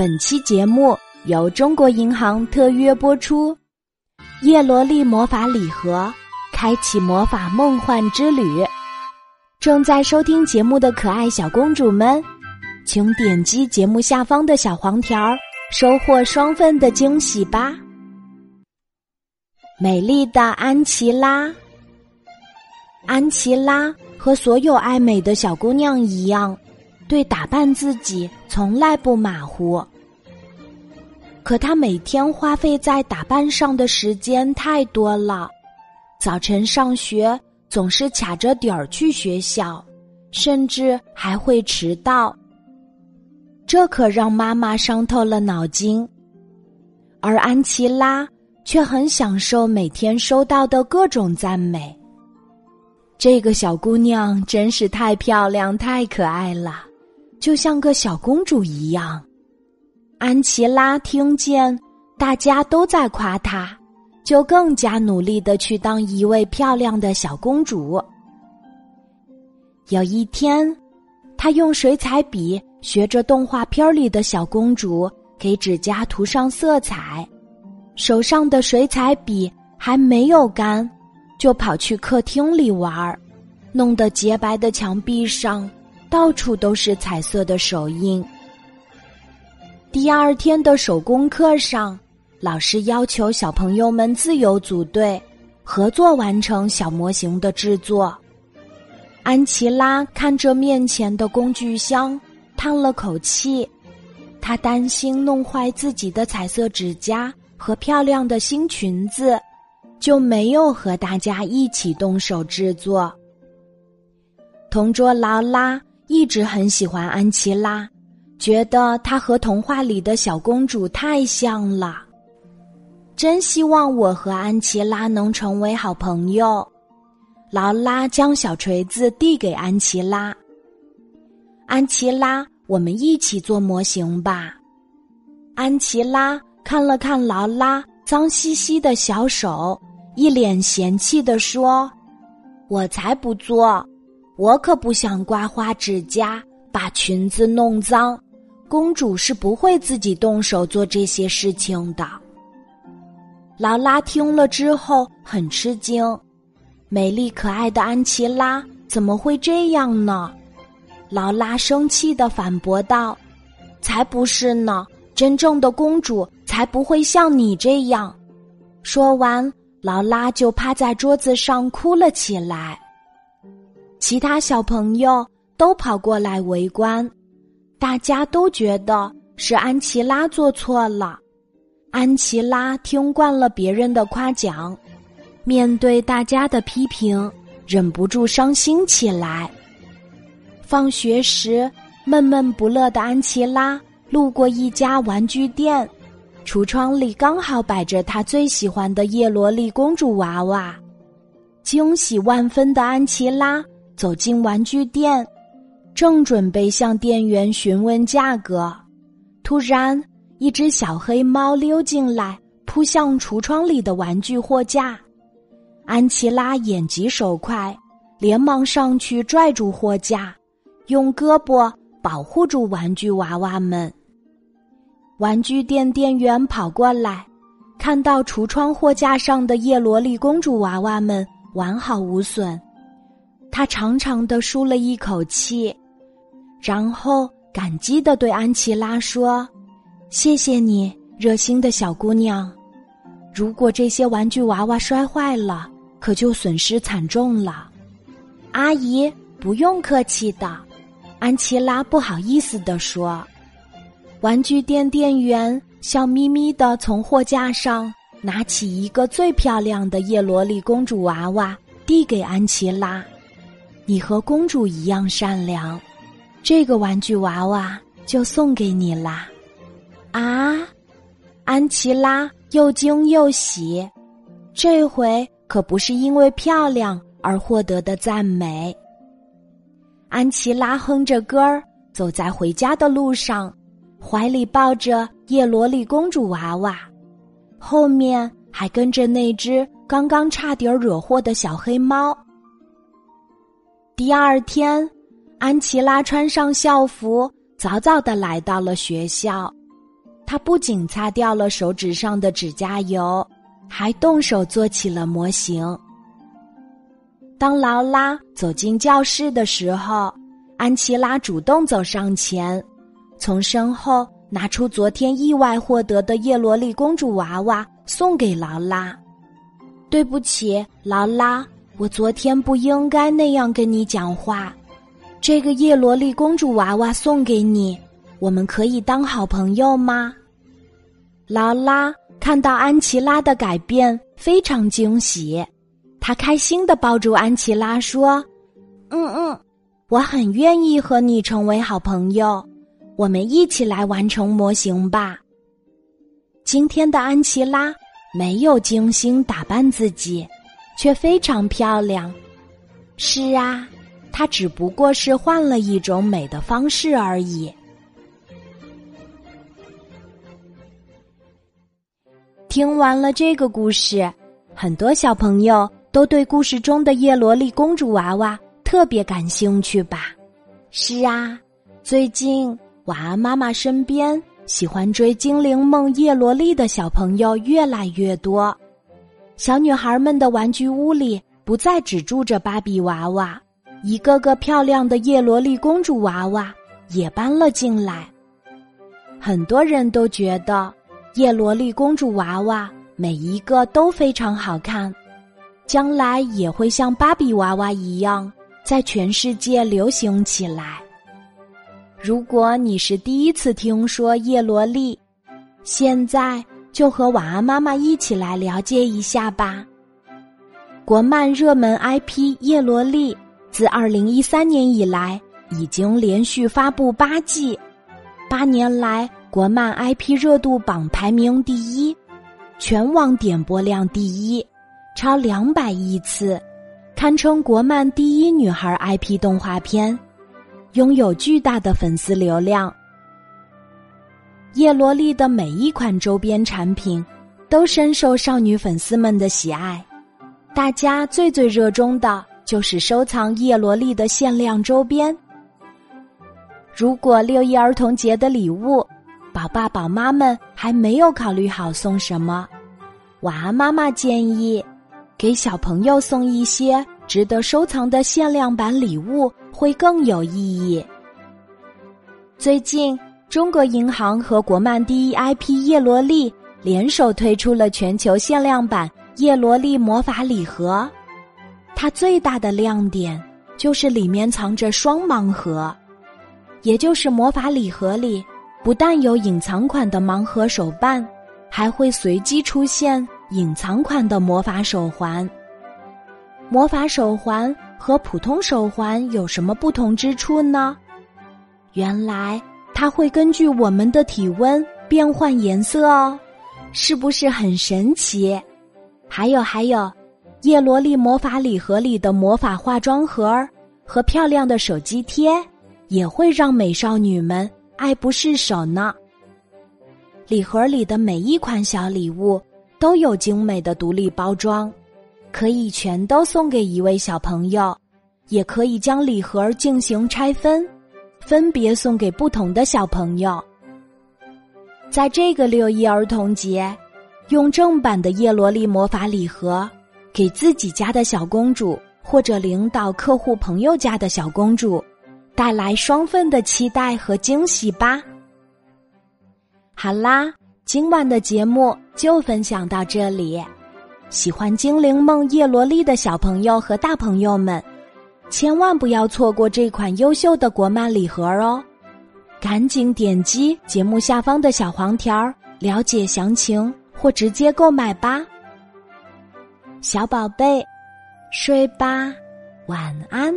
本期节目由中国银行特约播出，《叶罗丽魔法礼盒》开启魔法梦幻之旅。正在收听节目的可爱小公主们，请点击节目下方的小黄条，收获双份的惊喜吧！美丽的安琪拉，安琪拉和所有爱美的小姑娘一样。对打扮自己从来不马虎，可他每天花费在打扮上的时间太多了。早晨上学总是卡着点儿去学校，甚至还会迟到。这可让妈妈伤透了脑筋。而安琪拉却很享受每天收到的各种赞美。这个小姑娘真是太漂亮、太可爱了。就像个小公主一样，安琪拉听见大家都在夸她，就更加努力的去当一位漂亮的小公主。有一天，她用水彩笔学着动画片里的小公主给指甲涂上色彩，手上的水彩笔还没有干，就跑去客厅里玩儿，弄得洁白的墙壁上。到处都是彩色的手印。第二天的手工课上，老师要求小朋友们自由组队，合作完成小模型的制作。安琪拉看着面前的工具箱，叹了口气。她担心弄坏自己的彩色指甲和漂亮的新裙子，就没有和大家一起动手制作。同桌劳拉。一直很喜欢安琪拉，觉得她和童话里的小公主太像了。真希望我和安琪拉能成为好朋友。劳拉将小锤子递给安琪拉。安琪拉，我们一起做模型吧。安琪拉看了看劳拉脏兮兮的小手，一脸嫌弃的说：“我才不做。”我可不想刮花指甲，把裙子弄脏。公主是不会自己动手做这些事情的。劳拉听了之后很吃惊，美丽可爱的安琪拉怎么会这样呢？劳拉生气的反驳道：“才不是呢！真正的公主才不会像你这样。”说完，劳拉就趴在桌子上哭了起来。其他小朋友都跑过来围观，大家都觉得是安琪拉做错了。安琪拉听惯了别人的夸奖，面对大家的批评，忍不住伤心起来。放学时，闷闷不乐的安琪拉路过一家玩具店，橱窗里刚好摆着她最喜欢的叶罗丽公主娃娃，惊喜万分的安琪拉。走进玩具店，正准备向店员询问价格，突然一只小黑猫溜进来，扑向橱窗里的玩具货架。安琪拉眼疾手快，连忙上去拽住货架，用胳膊保护住玩具娃娃们。玩具店店员跑过来，看到橱窗货架上的叶罗丽公主娃娃们完好无损。他长长的舒了一口气，然后感激的对安琪拉说：“谢谢你，热心的小姑娘。如果这些玩具娃娃摔坏了，可就损失惨重了。”阿姨，不用客气的，安琪拉不好意思的说。玩具店店员笑眯眯的从货架上拿起一个最漂亮的叶罗丽公主娃娃，递给安琪拉。你和公主一样善良，这个玩具娃娃就送给你啦！啊，安琪拉又惊又喜，这回可不是因为漂亮而获得的赞美。安琪拉哼着歌儿走在回家的路上，怀里抱着叶罗丽公主娃娃，后面还跟着那只刚刚差点惹祸的小黑猫。第二天，安琪拉穿上校服，早早的来到了学校。她不仅擦掉了手指上的指甲油，还动手做起了模型。当劳拉走进教室的时候，安琪拉主动走上前，从身后拿出昨天意外获得的叶罗丽公主娃娃送给劳拉。对不起，劳拉，我昨天不应该那样跟你讲话。这个叶罗丽公主娃娃送给你，我们可以当好朋友吗？劳拉看到安琪拉的改变，非常惊喜，她开心的抱住安琪拉说：“嗯嗯，我很愿意和你成为好朋友，我们一起来完成模型吧。”今天的安琪拉。没有精心打扮自己，却非常漂亮。是啊，她只不过是换了一种美的方式而已。听完了这个故事，很多小朋友都对故事中的叶罗丽公主娃娃特别感兴趣吧？是啊，最近晚安妈妈身边。喜欢追精灵梦叶罗丽的小朋友越来越多，小女孩们的玩具屋里不再只住着芭比娃娃，一个个漂亮的叶罗丽公主娃娃也搬了进来。很多人都觉得叶罗丽公主娃娃每一个都非常好看，将来也会像芭比娃娃一样在全世界流行起来。如果你是第一次听说叶罗丽，现在就和晚安妈妈一起来了解一下吧。国漫热门 IP 叶罗丽自二零一三年以来已经连续发布八季，八年来国漫 IP 热度榜排名第一，全网点播量第一，超两百亿次，堪称国漫第一女孩 IP 动画片。拥有巨大的粉丝流量，叶罗丽的每一款周边产品都深受少女粉丝们的喜爱。大家最最热衷的就是收藏叶罗丽的限量周边。如果六一儿童节的礼物，宝爸宝妈们还没有考虑好送什么，晚安妈妈建议给小朋友送一些值得收藏的限量版礼物。会更有意义。最近，中国银行和国漫第一 IP 叶罗丽联手推出了全球限量版叶罗丽魔法礼盒。它最大的亮点就是里面藏着双盲盒，也就是魔法礼盒里不但有隐藏款的盲盒手办，还会随机出现隐藏款的魔法手环。魔法手环。和普通手环有什么不同之处呢？原来它会根据我们的体温变换颜色哦，是不是很神奇？还有还有，叶罗丽魔法礼盒里的魔法化妆盒和漂亮的手机贴，也会让美少女们爱不释手呢。礼盒里的每一款小礼物都有精美的独立包装。可以全都送给一位小朋友，也可以将礼盒进行拆分，分别送给不同的小朋友。在这个六一儿童节，用正版的叶罗丽魔法礼盒，给自己家的小公主或者领导客户朋友家的小公主，带来双份的期待和惊喜吧。好啦，今晚的节目就分享到这里。喜欢精灵梦叶罗丽的小朋友和大朋友们，千万不要错过这款优秀的国漫礼盒哦！赶紧点击节目下方的小黄条了解详情或直接购买吧。小宝贝，睡吧，晚安。